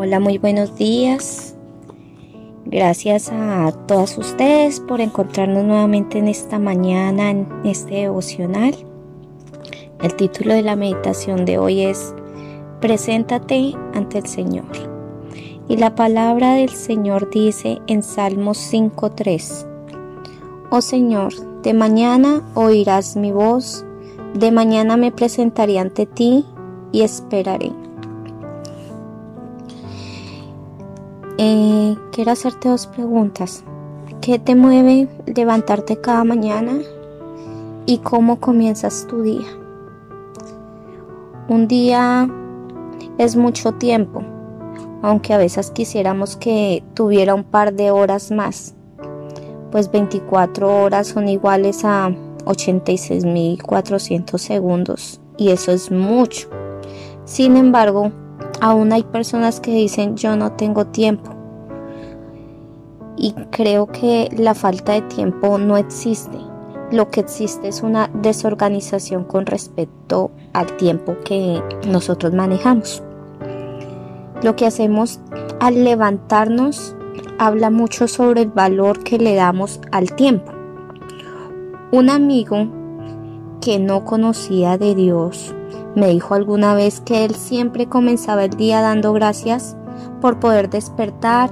Hola, muy buenos días. Gracias a todas ustedes por encontrarnos nuevamente en esta mañana, en este devocional. El título de la meditación de hoy es Preséntate ante el Señor. Y la palabra del Señor dice en Salmos 5.3, Oh Señor, de mañana oirás mi voz, de mañana me presentaré ante ti y esperaré. Quiero hacerte dos preguntas. ¿Qué te mueve levantarte cada mañana? ¿Y cómo comienzas tu día? Un día es mucho tiempo, aunque a veces quisiéramos que tuviera un par de horas más, pues 24 horas son iguales a 86.400 segundos y eso es mucho. Sin embargo, Aún hay personas que dicen yo no tengo tiempo. Y creo que la falta de tiempo no existe. Lo que existe es una desorganización con respecto al tiempo que nosotros manejamos. Lo que hacemos al levantarnos habla mucho sobre el valor que le damos al tiempo. Un amigo que no conocía de Dios me dijo alguna vez que él siempre comenzaba el día dando gracias por poder despertar,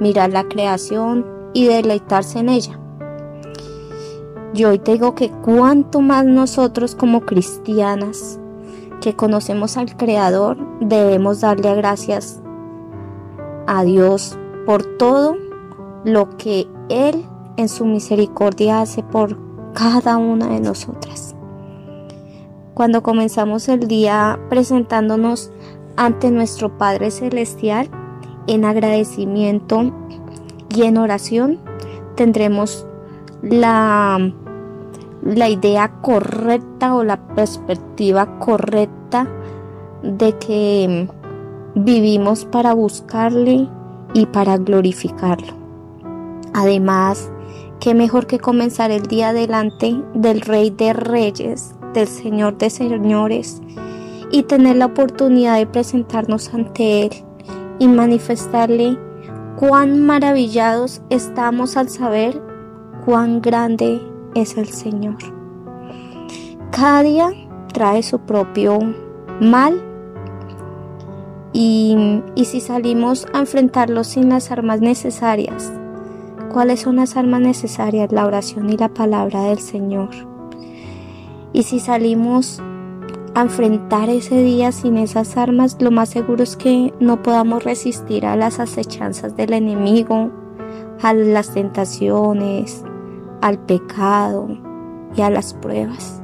mirar la creación y deleitarse en ella. Yo hoy te digo que cuanto más nosotros como cristianas que conocemos al Creador debemos darle gracias a Dios por todo lo que Él en su misericordia hace por cada una de nosotras cuando comenzamos el día presentándonos ante nuestro Padre Celestial en agradecimiento y en oración, tendremos la, la idea correcta o la perspectiva correcta de que vivimos para buscarle y para glorificarlo. Además, qué mejor que comenzar el día delante del Rey de Reyes del Señor de señores y tener la oportunidad de presentarnos ante Él y manifestarle cuán maravillados estamos al saber cuán grande es el Señor. Cada día trae su propio mal y, y, si salimos a enfrentarlo sin las armas necesarias, ¿cuáles son las armas necesarias? La oración y la palabra del Señor. Y si salimos a enfrentar ese día sin esas armas, lo más seguro es que no podamos resistir a las acechanzas del enemigo, a las tentaciones, al pecado y a las pruebas.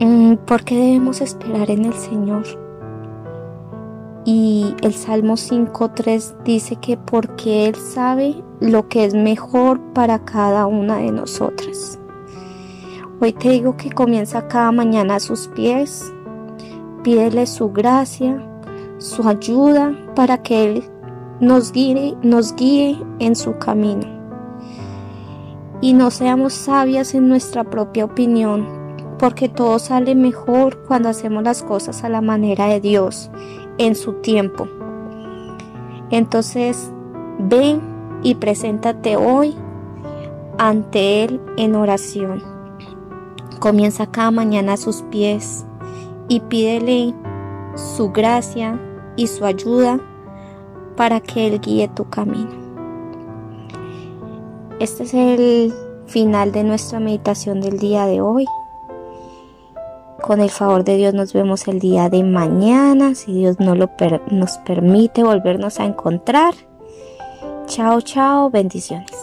Mm, ¿Por qué debemos esperar en el Señor? Y el Salmo 5.3 dice que porque Él sabe lo que es mejor para cada una de nosotras. Hoy te digo que comienza cada mañana a sus pies, pídele su gracia, su ayuda para que Él nos guíe, nos guíe en su camino. Y no seamos sabias en nuestra propia opinión, porque todo sale mejor cuando hacemos las cosas a la manera de Dios, en su tiempo. Entonces, ven y preséntate hoy ante Él en oración. Comienza cada mañana a sus pies y pídele su gracia y su ayuda para que Él guíe tu camino. Este es el final de nuestra meditación del día de hoy. Con el favor de Dios nos vemos el día de mañana, si Dios no lo nos permite volvernos a encontrar. Chao, chao, bendiciones.